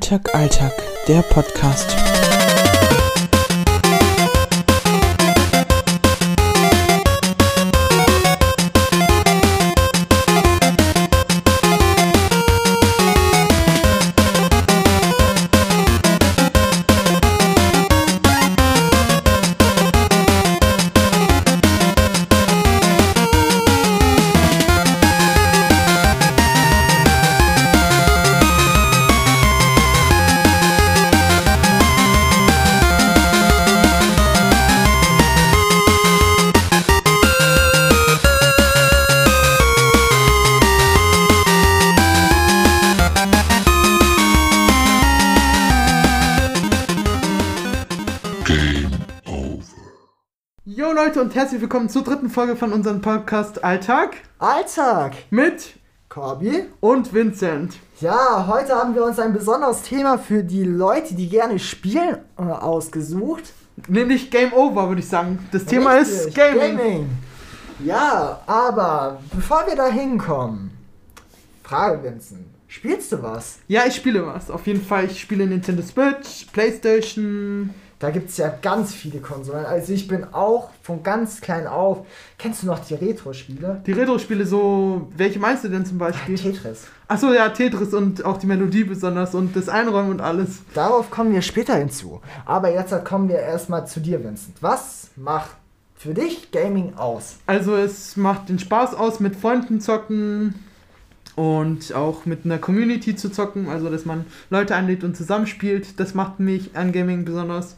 Alltag, Alltag, der Podcast. Und herzlich willkommen zur dritten Folge von unserem Podcast Alltag Alltag mit Corby. und Vincent. Ja, heute haben wir uns ein besonderes Thema für die Leute, die gerne spielen, äh, ausgesucht. Nämlich Game Over, würde ich sagen. Das Thema ist Richtig, Gaming. Ja, aber bevor wir da hinkommen, Frage Vincent, spielst du was? Ja, ich spiele was. Auf jeden Fall. Ich spiele Nintendo Switch, Playstation. Da gibt es ja ganz viele Konsolen. Also ich bin auch von ganz klein auf. Kennst du noch die Retro-Spiele? Die Retro-Spiele so. Welche meinst du denn zum Beispiel? Tetris. Achso, ja, Tetris und auch die Melodie besonders und das Einräumen und alles. Darauf kommen wir später hinzu. Aber jetzt kommen wir erstmal zu dir, Vincent. Was macht für dich Gaming aus? Also, es macht den Spaß aus, mit Freunden zocken und auch mit einer Community zu zocken. Also, dass man Leute einlädt und zusammenspielt. Das macht mich an Gaming besonders.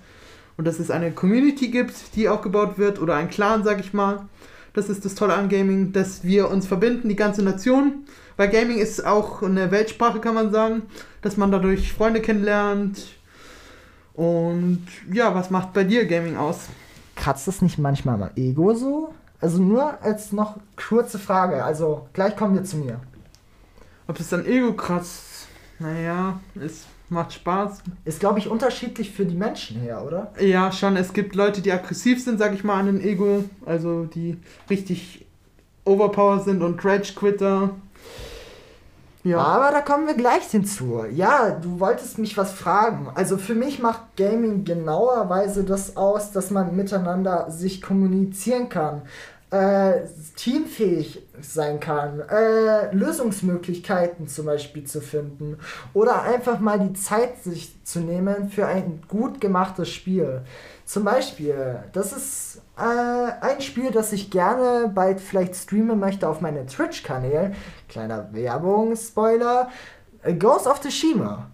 Und dass es eine Community gibt, die aufgebaut wird oder ein Clan, sag ich mal. Das ist das Tolle an Gaming, dass wir uns verbinden, die ganze Nation. Weil Gaming ist auch eine Weltsprache, kann man sagen. Dass man dadurch Freunde kennenlernt. Und ja, was macht bei dir Gaming aus? Kratzt das nicht manchmal am Ego so? Also nur als noch kurze Frage. Also gleich kommen wir zu mir. Ob es dann Ego kratzt? Naja, es macht Spaß. Ist, glaube ich, unterschiedlich für die Menschen her, oder? Ja, schon. Es gibt Leute, die aggressiv sind, sag ich mal, an den Ego. Also die richtig overpower sind und Rage-Quitter. Ja. Aber da kommen wir gleich hinzu. Ja, du wolltest mich was fragen. Also für mich macht Gaming genauerweise das aus, dass man miteinander sich kommunizieren kann, äh, teamfähig sein kann, äh, Lösungsmöglichkeiten zum Beispiel zu finden oder einfach mal die Zeit sich zu nehmen für ein gut gemachtes Spiel. Zum Beispiel, das ist äh, ein Spiel, das ich gerne bald vielleicht streamen möchte auf meinen Twitch-Kanälen. Kleiner Werbung-Spoiler. äh, Ghost of Tsushima.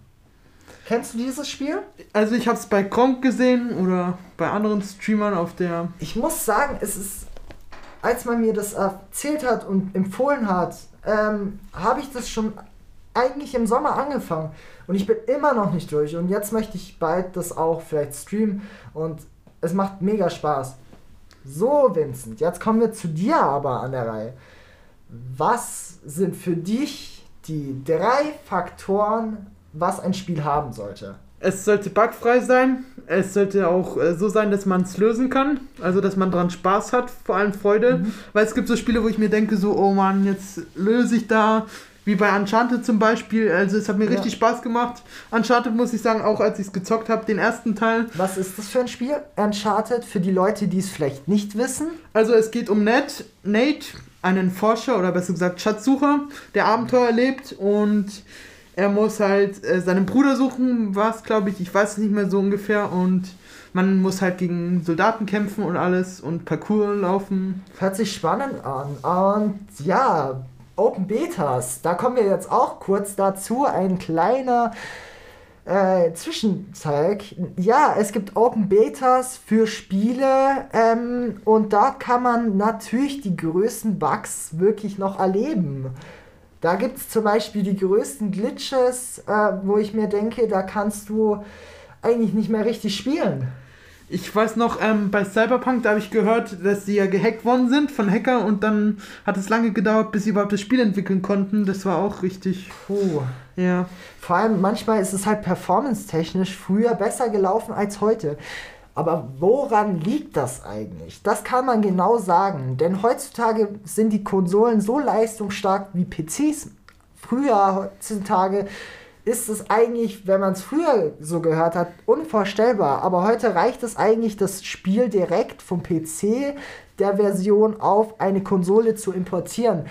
Kennst du dieses Spiel? Also ich habe es bei Kronk gesehen oder bei anderen Streamern auf der... Ich muss sagen, es ist, als man mir das erzählt hat und empfohlen hat, ähm, habe ich das schon eigentlich im Sommer angefangen und ich bin immer noch nicht durch und jetzt möchte ich bald das auch vielleicht streamen und es macht mega Spaß. So, Vincent, jetzt kommen wir zu dir aber an der Reihe. Was sind für dich die drei Faktoren, was ein Spiel haben sollte? Es sollte bugfrei sein. Es sollte auch äh, so sein, dass man es lösen kann. Also, dass man dran Spaß hat, vor allem Freude. Mhm. Weil es gibt so Spiele, wo ich mir denke, so, oh Mann, jetzt löse ich da. Wie bei Uncharted zum Beispiel. Also, es hat mir Ja. richtig Spaß gemacht. Uncharted muss ich sagen, auch als ich es gezockt habe, den ersten Teil. Was ist das für ein Spiel? Uncharted, für die Leute, die es vielleicht nicht wissen. Also es geht um Ned, Nate, einen Forscher oder besser gesagt Schatzsucher, der Abenteuer erlebt und er muss halt äh, seinen Bruder suchen, was glaube ich, ich weiß es nicht mehr so ungefähr und man muss halt gegen Soldaten kämpfen und alles und Parcours laufen. Hört sich spannend an. Und ja, Open Betas, da kommen wir jetzt auch kurz dazu. Ein kleiner äh, Zwischenzeug. Ja, es gibt Open Betas für Spiele ähm, und dort kann man natürlich die größten Bugs wirklich noch erleben. Da gibt es zum Beispiel die größten Glitches, äh, wo ich mir denke, da kannst du eigentlich nicht mehr richtig spielen. Ich weiß noch, ähm, bei Cyberpunk, da habe ich gehört, dass sie ja gehackt worden sind von Hacker und dann hat es lange gedauert, bis sie überhaupt das Spiel entwickeln konnten. Das war auch richtig, Puh. ja. Vor allem manchmal ist es halt performance-technisch früher besser gelaufen als heute. Aber woran liegt das eigentlich? Das kann man genau sagen. Denn heutzutage sind die Konsolen so leistungsstark wie PCs. Früher, heutzutage, ist es eigentlich, wenn man es früher so gehört hat, unvorstellbar. Aber heute reicht es eigentlich, das Spiel direkt vom PC der Version auf eine Konsole zu importieren.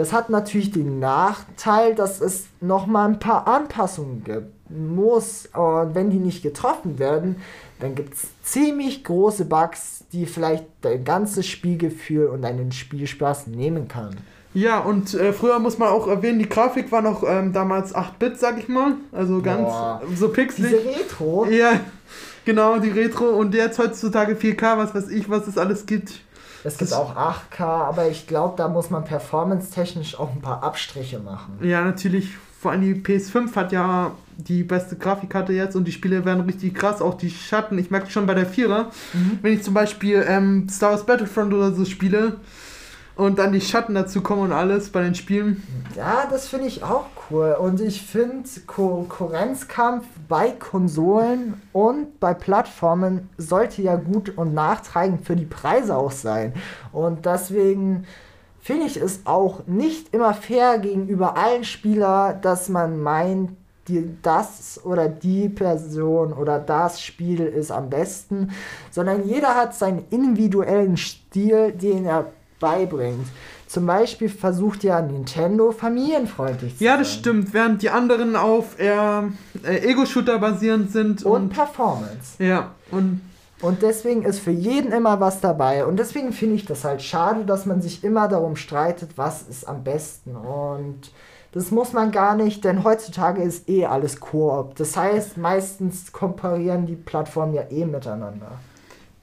Das hat natürlich den Nachteil, dass es nochmal ein paar Anpassungen gibt muss. Und wenn die nicht getroffen werden, dann gibt es ziemlich große Bugs, die vielleicht dein ganzes Spielgefühl und deinen Spielspaß nehmen kann. Ja, und äh, früher muss man auch erwähnen, die Grafik war noch ähm, damals 8-Bit, sag ich mal. Also ganz Boah. so pixelig. Diese Retro, Ja, genau, die Retro. Und jetzt heutzutage 4K, was weiß ich, was es alles gibt. Es gibt auch 8K, aber ich glaube, da muss man performance-technisch auch ein paar Abstriche machen. Ja, natürlich. Vor allem die PS5 hat ja die beste Grafikkarte jetzt und die Spiele werden richtig krass. Auch die Schatten, ich merke schon bei der Vierer, wenn ich zum Beispiel ähm, Star Wars Battlefront oder so spiele und dann die Schatten dazu kommen und alles bei den Spielen. Ja, das finde ich auch cool. Und ich finde, Konkurrenzkampf bei Konsolen und bei Plattformen sollte ja gut und nachtragend für die Preise auch sein. Und deswegen finde ich es auch nicht immer fair gegenüber allen Spielern, dass man meint, die, das oder die Person oder das Spiel ist am besten, sondern jeder hat seinen individuellen Stil, den er beibringt. Zum Beispiel versucht ja Nintendo familienfreundlich zu Ja, das sein. stimmt. Während die anderen auf eher äh, Ego-Shooter basierend sind Und und, Performance. ja, und Und deswegen ist für jeden immer was dabei. Und deswegen finde ich das halt schade, dass man sich immer darum streitet, was ist am besten. Und das muss man gar nicht, denn heutzutage ist eh alles Koop. Das heißt, meistens komparieren die Plattformen ja eh miteinander.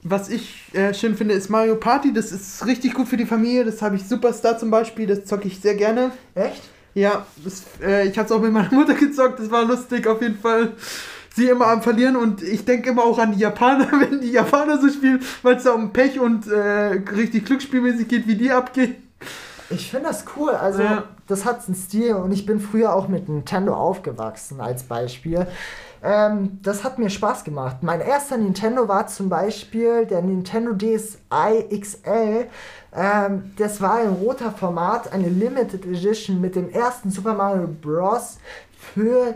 Was ich äh, schön finde, ist Mario Party. Das ist richtig gut für die Familie. Das habe ich Superstar zum Beispiel. Das zocke ich sehr gerne. Echt? Ja, das, äh, ich habe es auch mit meiner Mutter gezockt, das war lustig auf jeden Fall. Sie immer am Verlieren und ich denke immer auch an die Japaner, wenn die Japaner so spielen, weil es da um Pech und äh, richtig glücksspielmäßig geht, wie die abgehen. Ich finde das cool. Also, Ja. das hat einen Stil und ich bin früher auch mit Nintendo aufgewachsen, als Beispiel. Ähm, das hat mir Spaß gemacht. Mein erster Nintendo war zum Beispiel der Nintendo DSi XL. Ähm, das war ein roter Format, eine Limited Edition mit dem ersten Super Mario Bros. für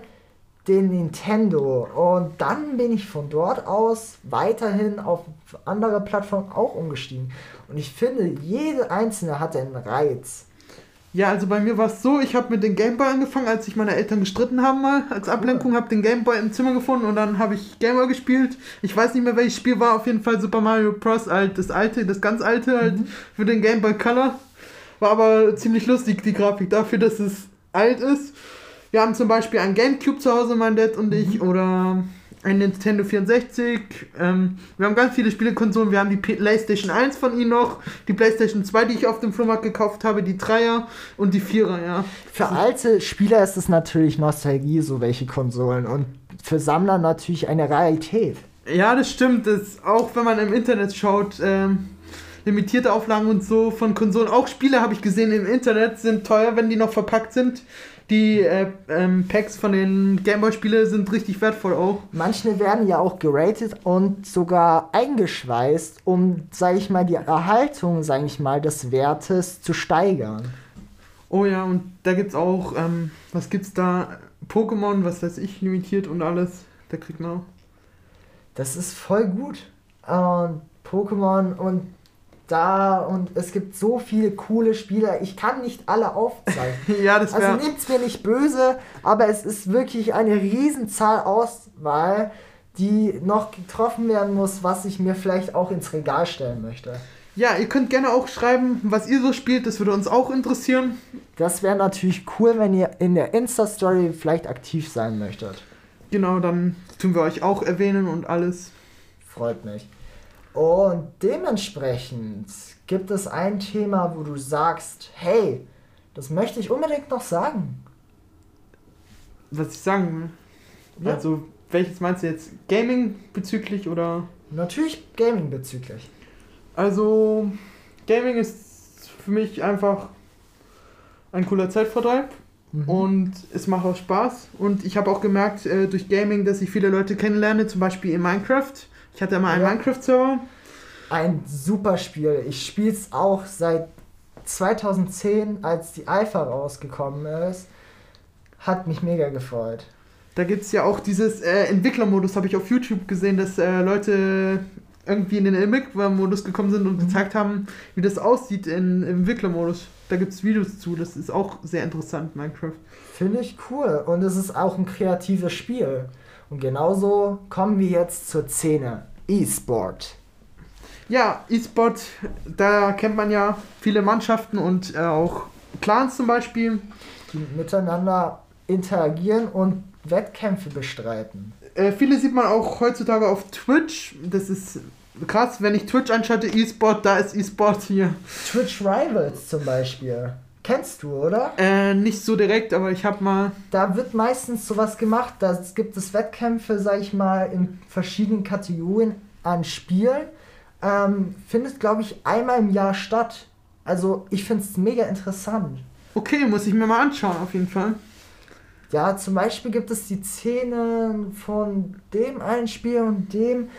den Nintendo. Und dann bin ich von dort aus weiterhin auf andere Plattformen auch umgestiegen. Und ich finde, jede einzelne hat einen Reiz. Ja, also bei mir war es so, ich habe mit dem Gameboy angefangen, als sich meine Eltern gestritten haben mal als Ablenkung, habe den Gameboy im Zimmer gefunden und dann habe ich Gameboy gespielt. Ich weiß nicht mehr welches Spiel war, auf jeden Fall Super Mario Bros. halt das alte, das ganz alte halt für den Game Boy Color. War aber ziemlich lustig die Grafik dafür, dass es alt ist. Wir haben zum Beispiel ein Gamecube zu Hause, mein Dad und ich, oder ein Nintendo 64. Ähm, wir haben ganz viele Spielekonsolen. Wir haben die PlayStation 1 von ihnen noch, die PlayStation 2, die ich auf dem Flohmarkt gekauft habe, die 3er und die 4er, ja. Für alte Spieler ist es natürlich Nostalgie, so welche Konsolen. Und für Sammler natürlich eine Realität. Ja, das stimmt. Das, auch wenn man im Internet schaut, ähm, limitierte Auflagen und so von Konsolen. Auch Spiele habe ich gesehen im Internet sind teuer, wenn die noch verpackt sind. Die äh, ähm, Packs von den Gameboy-Spiele sind richtig wertvoll auch. Manche werden ja auch geratet und sogar eingeschweißt, um, sage ich mal, die Erhaltung, sage ich mal, des Wertes zu steigern. Oh ja, und da gibt's auch, ähm, was gibt's da? Pokémon, was weiß ich, limitiert und alles. Da kriegt man auch. Das ist voll gut. Und Pokémon und da und es gibt so viele coole Spieler. Ich kann nicht alle aufzeigen. Ja, das wäre. Also nehmt's mir nicht böse, aber es ist wirklich eine Riesenzahl Auswahl, die noch getroffen werden muss, was ich mir vielleicht auch ins Regal stellen möchte. ja, ihr könnt gerne auch schreiben, was ihr so spielt. Das würde uns auch interessieren. Das wäre natürlich cool, wenn ihr in der Insta-Story vielleicht aktiv sein möchtet. Genau, dann tun wir euch auch erwähnen und alles. Freut mich. Und dementsprechend gibt es ein Thema, wo du sagst, hey, das möchte ich unbedingt noch sagen. Was ich sagen will. Ja. Also, welches meinst du jetzt? Gaming bezüglich oder? Natürlich Gaming bezüglich. Also, Gaming ist für mich einfach ein cooler Zeitvertreib Mhm. und es macht auch Spaß. Und ich habe auch gemerkt äh, durch Gaming, dass ich viele Leute kennenlerne, zum Beispiel in Minecraft. Ich hatte mal einen Ja. Minecraft-Server. Ein super Spiel. Ich spiele es auch seit 2010, als die Alpha rausgekommen ist. Hat mich mega gefreut. Da gibt es ja auch dieses äh, Entwicklermodus, habe ich auf YouTube gesehen, dass äh, Leute irgendwie in den Entwicklermodus gekommen sind und Mhm. gezeigt haben, wie das aussieht in, im Entwicklermodus. Da gibt es Videos zu, das ist auch sehr interessant, Minecraft. Finde ich cool. Und es ist auch ein kreatives Spiel. Und genauso kommen wir jetzt zur Szene. E-Sport. Ja, E-Sport, da kennt man ja viele Mannschaften und äh, auch Clans zum Beispiel. Die miteinander interagieren und Wettkämpfe bestreiten. Äh, viele sieht man auch heutzutage auf Twitch. Das ist krass, wenn ich Twitch anschalte, E-Sport, da ist E-Sport hier. Twitch Rivals zum Beispiel. Kennst du, oder? Äh, nicht so direkt, aber ich habe mal. Da wird meistens sowas gemacht. Da gibt es Wettkämpfe, sag ich mal, in verschiedenen Kategorien an Spielen. Ähm, findet, glaube ich, einmal im Jahr statt. Also ich finde es mega interessant. Okay, muss ich mir mal anschauen, auf jeden Fall. Ja, zum Beispiel gibt es die Szenen von dem einen Spiel und dem.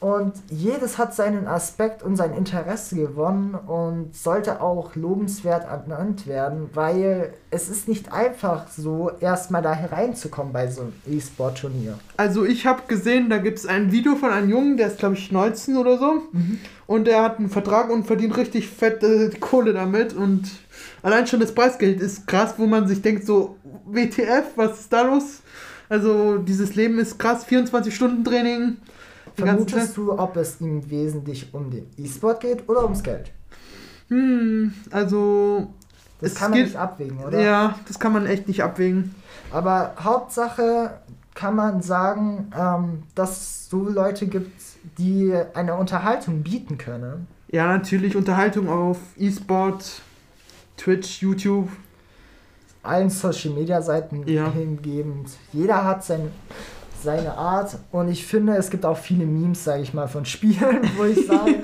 Und jedes hat seinen Aspekt und sein Interesse gewonnen und sollte auch lobenswert ernannt werden, weil es ist nicht einfach so, erstmal da hereinzukommen bei so einem E-Sport-Turnier. Also ich habe gesehen, da gibt es ein Video von einem Jungen, der ist glaube ich 19 oder so. Und der hat einen Vertrag und verdient richtig fette Kohle damit. Und allein schon das Preisgeld ist krass, wo man sich denkt, so, WTF, was ist da los? Also dieses Leben ist krass, 24 Stunden Training. Die. Vermutest du, ob es ihm wesentlich um den E-Sport geht oder ums Geld? Hm, also. Das kann man geht- nicht abwägen, oder? Ja, das kann man echt nicht abwägen. Aber Hauptsache kann man sagen, ähm, dass es so Leute gibt, die eine Unterhaltung bieten können. Ja, natürlich Unterhaltung auf E-Sport, Twitch, YouTube. Allen Social Media Seiten Ja. hingebend. Jeder hat sein, seine Art und ich finde, es gibt auch viele Memes, sage ich mal, von Spielen, wo ich sage.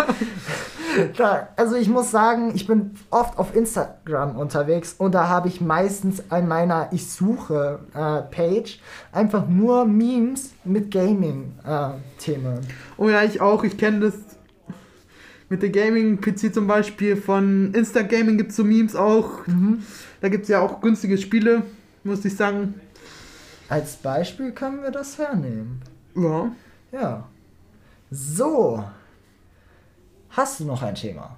da, also ich muss sagen, ich bin oft auf Instagram unterwegs und da habe ich meistens an meiner Ich suche äh, Page einfach nur Memes mit Gaming-Themen. Oh ja, ich auch. Ich kenne das mit der Gaming-PC zum Beispiel. Von Insta-Gaming gibt es so Memes auch. Mhm. Da gibt es ja auch günstige Spiele, muss ich sagen. Als Beispiel können wir das hernehmen. Ja. Ja. So. Hast du noch ein Thema?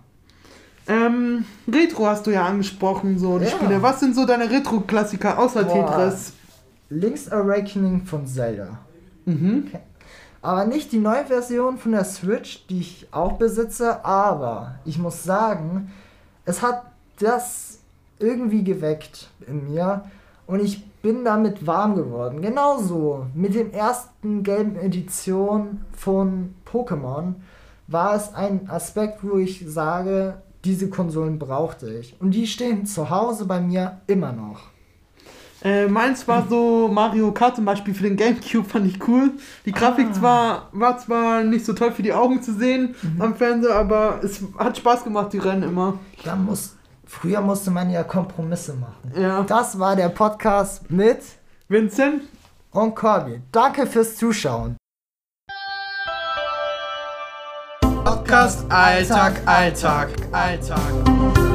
Ähm, Retro hast du ja angesprochen, so die Ja. Spiele. Was sind so deine Retro-Klassiker außer Boah. Tetris? Link's Awakening von Zelda. Mhm. Aber nicht die neue Version von der Switch, die ich auch besitze, aber ich muss sagen, es hat das irgendwie geweckt in mir und ich bin damit warm geworden. Genauso mit dem ersten gelben Edition von Pokémon war es ein Aspekt, wo ich sage, diese Konsolen brauchte ich. Und die stehen zu Hause bei mir immer noch. Äh, meins war so Mario Kart zum Beispiel für den Gamecube, fand ich cool. Die Grafik Ah. zwar, war zwar nicht so toll für die Augen zu sehen Mhm. am Fernseher, aber es hat Spaß gemacht, die Rennen immer. Da muss, früher musste man ja Kompromisse machen. Ja. Das war der Podcast mit Vincent, und Corby. Danke fürs Zuschauen. Podcast Alltag, Alltag, Alltag.